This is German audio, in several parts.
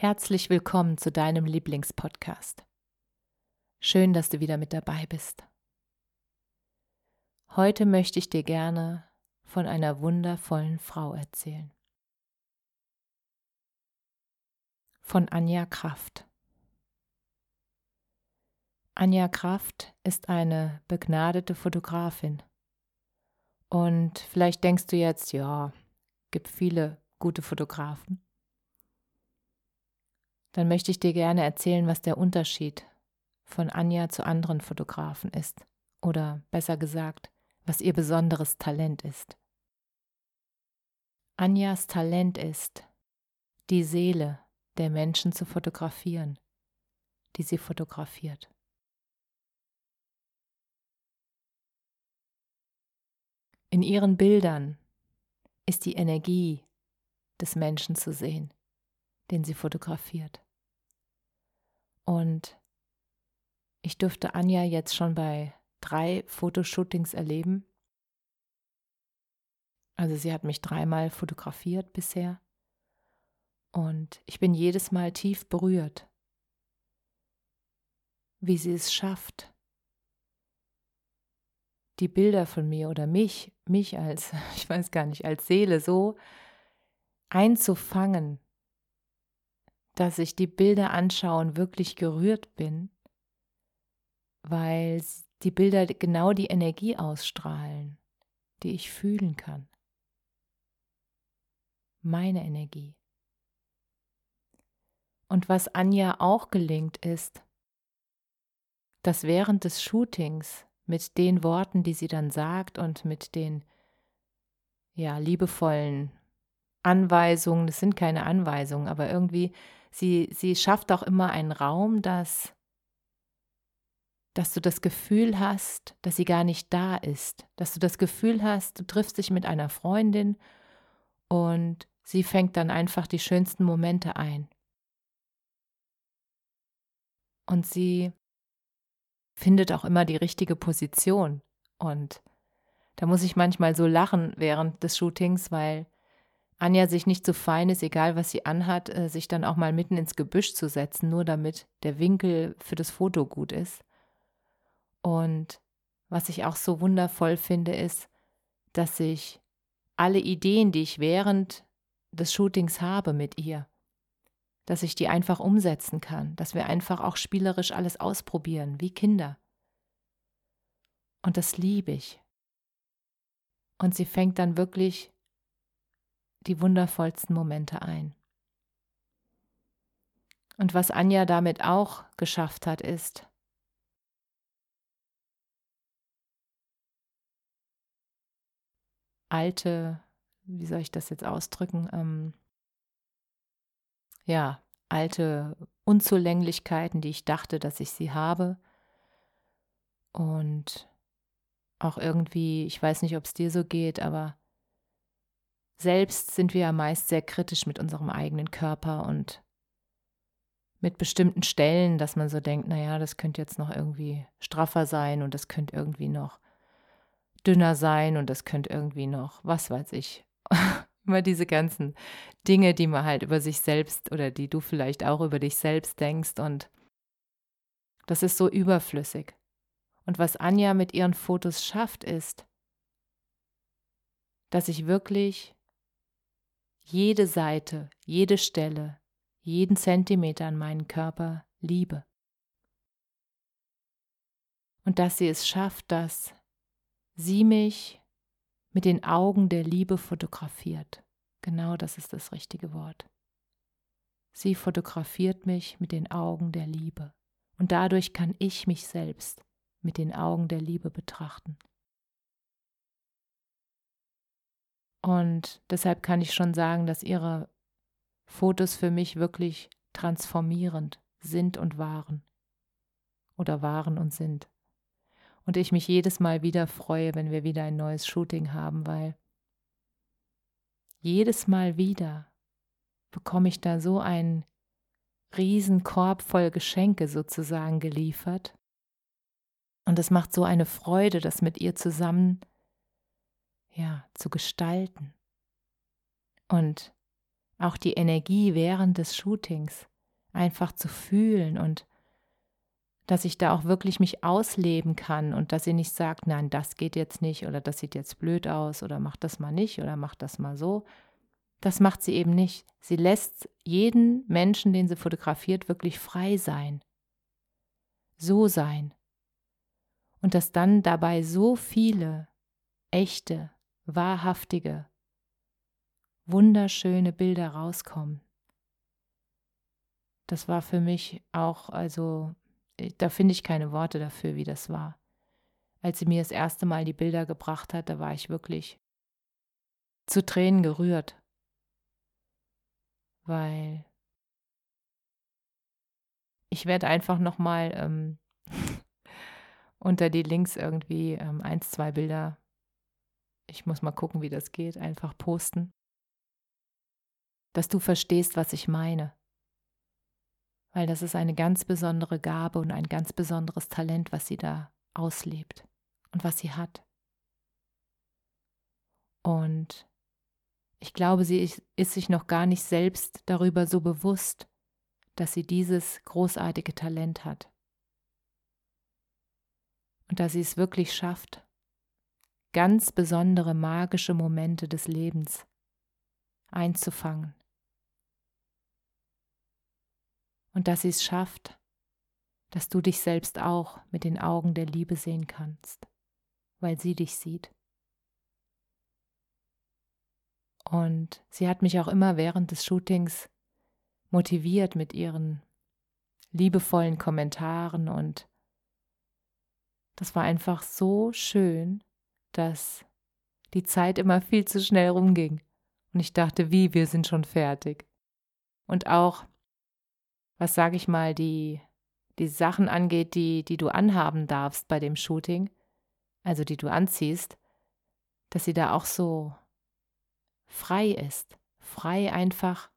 Herzlich willkommen zu deinem Lieblingspodcast. Schön, dass du wieder mit dabei bist. Heute möchte ich dir gerne von einer wundervollen Frau erzählen. Von Anja Kraft. Anja Kraft ist eine begnadete Fotografin. Und vielleicht denkst du jetzt, ja, gibt viele gute Fotografen dann möchte ich dir gerne erzählen, was der Unterschied von Anja zu anderen Fotografen ist. Oder besser gesagt, was ihr besonderes Talent ist. Anjas Talent ist, die Seele der Menschen zu fotografieren, die sie fotografiert. In ihren Bildern ist die Energie des Menschen zu sehen den sie fotografiert. Und ich durfte Anja jetzt schon bei drei Fotoshootings erleben. Also sie hat mich dreimal fotografiert bisher. Und ich bin jedes Mal tief berührt, wie sie es schafft, die Bilder von mir oder mich, mich als, ich weiß gar nicht, als Seele so einzufangen dass ich die Bilder anschaue und wirklich gerührt bin, weil die Bilder genau die Energie ausstrahlen, die ich fühlen kann. Meine Energie. Und was Anja auch gelingt ist, dass während des Shootings mit den Worten, die sie dann sagt und mit den ja liebevollen Anweisungen, das sind keine Anweisungen, aber irgendwie sie, sie schafft auch immer einen Raum, dass, dass du das Gefühl hast, dass sie gar nicht da ist, dass du das Gefühl hast, du triffst dich mit einer Freundin und sie fängt dann einfach die schönsten Momente ein. Und sie findet auch immer die richtige Position. Und da muss ich manchmal so lachen während des Shootings, weil Anja sich nicht so fein ist, egal was sie anhat, äh, sich dann auch mal mitten ins Gebüsch zu setzen, nur damit der Winkel für das Foto gut ist. Und was ich auch so wundervoll finde, ist, dass ich alle Ideen, die ich während des Shootings habe mit ihr, dass ich die einfach umsetzen kann, dass wir einfach auch spielerisch alles ausprobieren, wie Kinder. Und das liebe ich. Und sie fängt dann wirklich die wundervollsten Momente ein. Und was Anja damit auch geschafft hat, ist, alte, wie soll ich das jetzt ausdrücken, ähm, ja, alte Unzulänglichkeiten, die ich dachte, dass ich sie habe. Und auch irgendwie, ich weiß nicht, ob es dir so geht, aber selbst sind wir ja meist sehr kritisch mit unserem eigenen Körper und mit bestimmten Stellen, dass man so denkt, naja, das könnte jetzt noch irgendwie straffer sein und das könnte irgendwie noch dünner sein und das könnte irgendwie noch, was weiß ich. Immer diese ganzen Dinge, die man halt über sich selbst oder die du vielleicht auch über dich selbst denkst und das ist so überflüssig. Und was Anja mit ihren Fotos schafft, ist, dass ich wirklich jede Seite, jede Stelle, jeden Zentimeter an meinen Körper liebe. Und dass sie es schafft, dass sie mich mit den Augen der Liebe fotografiert. Genau das ist das richtige Wort. Sie fotografiert mich mit den Augen der Liebe. Und dadurch kann ich mich selbst mit den Augen der Liebe betrachten. Und deshalb kann ich schon sagen, dass ihre Fotos für mich wirklich transformierend sind und waren. Oder waren und sind. Und ich mich jedes Mal wieder freue, wenn wir wieder ein neues Shooting haben, weil jedes Mal wieder bekomme ich da so einen Riesenkorb voll Geschenke sozusagen geliefert. Und es macht so eine Freude, das mit ihr zusammen ja, zu gestalten. Und auch die Energie während des Shootings einfach zu fühlen und dass ich da auch wirklich mich ausleben kann und dass sie nicht sagt, nein, das geht jetzt nicht oder das sieht jetzt blöd aus oder mach das mal nicht oder mach das mal so. Das macht sie eben nicht. Sie lässt jeden Menschen, den sie fotografiert, wirklich frei sein. So sein. Und dass dann dabei so viele echte, wahrhaftige, wunderschöne Bilder rauskommen. Das war für mich auch, also da finde ich keine Worte dafür, wie das war. Als sie mir das erste Mal die Bilder gebracht hat, da war ich wirklich zu Tränen gerührt, weil ich werde einfach noch mal ähm, unter die Links irgendwie ähm, eins, zwei Bilder ich muss mal gucken, wie das geht, einfach posten, dass du verstehst, was ich meine. Weil das ist eine ganz besondere Gabe und ein ganz besonderes Talent, was sie da auslebt und was sie hat. Und ich glaube, sie ist, sich noch gar nicht selbst darüber so bewusst, dass sie dieses großartige Talent hat. Und dass sie es wirklich schafft, ganz besondere magische Momente des Lebens einzufangen. Und dass sie es schafft, dass du dich selbst auch mit den Augen der Liebe sehen kannst, weil sie dich sieht. Und sie hat mich auch immer während des Shootings motiviert mit ihren liebevollen Kommentaren und das war einfach so schön, dass die Zeit immer viel zu schnell rumging. Und ich dachte, wie, wir sind schon fertig. Und auch, was sage ich mal, die, die Sachen angeht, die, die du anhaben darfst bei dem Shooting, also die du anziehst, dass sie da auch so frei ist. Frei einfach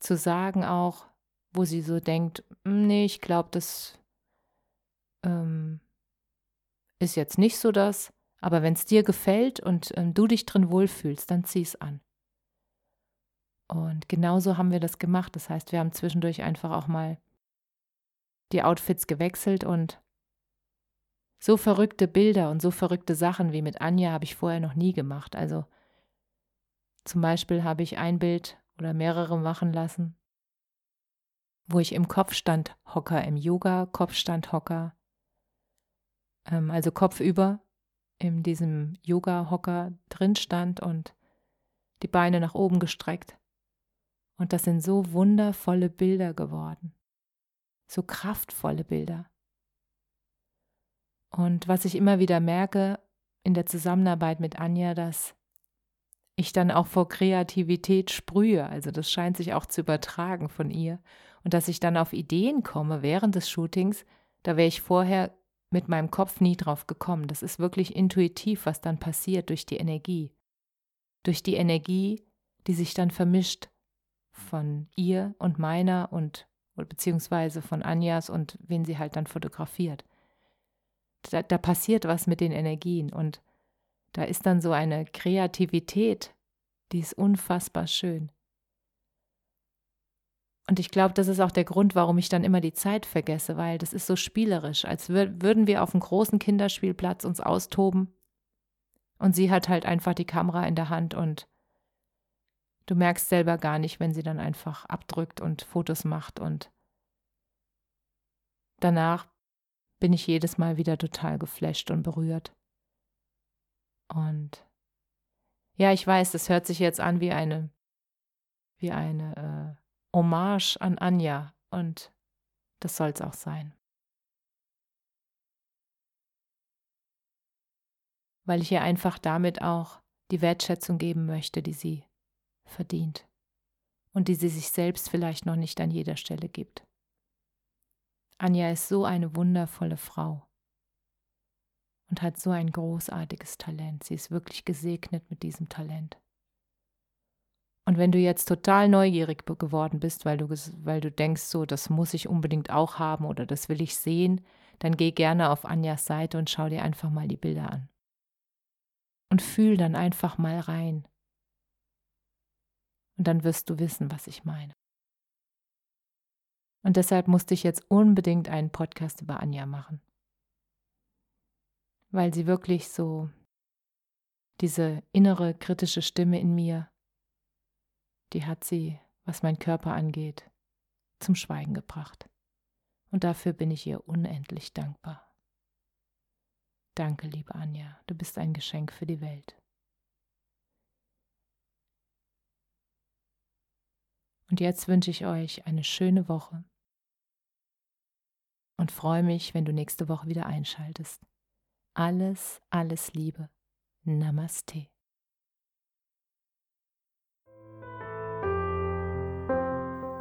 zu sagen auch, wo sie so denkt, hm, nee, ich glaube, das ähm, ist jetzt nicht so das. Aber wenn es dir gefällt und ähm, du dich drin wohlfühlst, dann zieh es an. Und genauso haben wir das gemacht. Das heißt, wir haben zwischendurch einfach auch mal die Outfits gewechselt und so verrückte Bilder und so verrückte Sachen wie mit Anja habe ich vorher noch nie gemacht. Also zum Beispiel habe ich ein Bild oder mehrere machen lassen, wo ich im Kopfstand Hocker, im Yoga Kopfstand Hocker, ähm, also kopfüber in diesem Yoga-Hocker drin stand und die Beine nach oben gestreckt. Und das sind so wundervolle Bilder geworden, so kraftvolle Bilder. Und was ich immer wieder merke in der Zusammenarbeit mit Anja, dass ich dann auch vor Kreativität sprühe, also das scheint sich auch zu übertragen von ihr, und dass ich dann auf Ideen komme während des Shootings, da wäre ich vorher mit meinem Kopf nie drauf gekommen. Das ist wirklich intuitiv, was dann passiert durch die Energie. Durch die Energie, die sich dann vermischt von ihr und meiner und beziehungsweise von Anjas und wen sie halt dann fotografiert. Da, da passiert was mit den Energien und da ist dann so eine Kreativität, die ist unfassbar schön. Und ich glaube, das ist auch der Grund, warum ich dann immer die Zeit vergesse, weil das ist so spielerisch, als würden wir auf einem großen Kinderspielplatz uns austoben. Und sie hat halt einfach die Kamera in der Hand und du merkst selber gar nicht, wenn sie dann einfach abdrückt und Fotos macht. Und danach bin ich jedes Mal wieder total geflasht und berührt. Und ja, ich weiß, das hört sich jetzt an wie eine, wie eine Hommage an Anja und das soll es auch sein. Weil ich ihr einfach damit auch die Wertschätzung geben möchte, die sie verdient und die sie sich selbst vielleicht noch nicht an jeder Stelle gibt. Anja ist so eine wundervolle Frau und hat so ein großartiges Talent. Sie ist wirklich gesegnet mit diesem Talent. Und wenn du jetzt total neugierig geworden bist, weil du, weil du denkst, so, das muss ich unbedingt auch haben oder das will ich sehen, dann geh gerne auf Anjas Seite und schau dir einfach mal die Bilder an. Und fühl dann einfach mal rein. Und dann wirst du wissen, was ich meine. Und deshalb musste ich jetzt unbedingt einen Podcast über Anja machen. Weil sie wirklich so diese innere kritische Stimme in mir die hat sie, was mein Körper angeht, zum Schweigen gebracht. Und dafür bin ich ihr unendlich dankbar. Danke, liebe Anja, du bist ein Geschenk für die Welt. Und jetzt wünsche ich euch eine schöne Woche und freue mich, wenn du nächste Woche wieder einschaltest. Alles, alles Liebe. Namaste.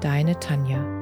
Deine Tanja.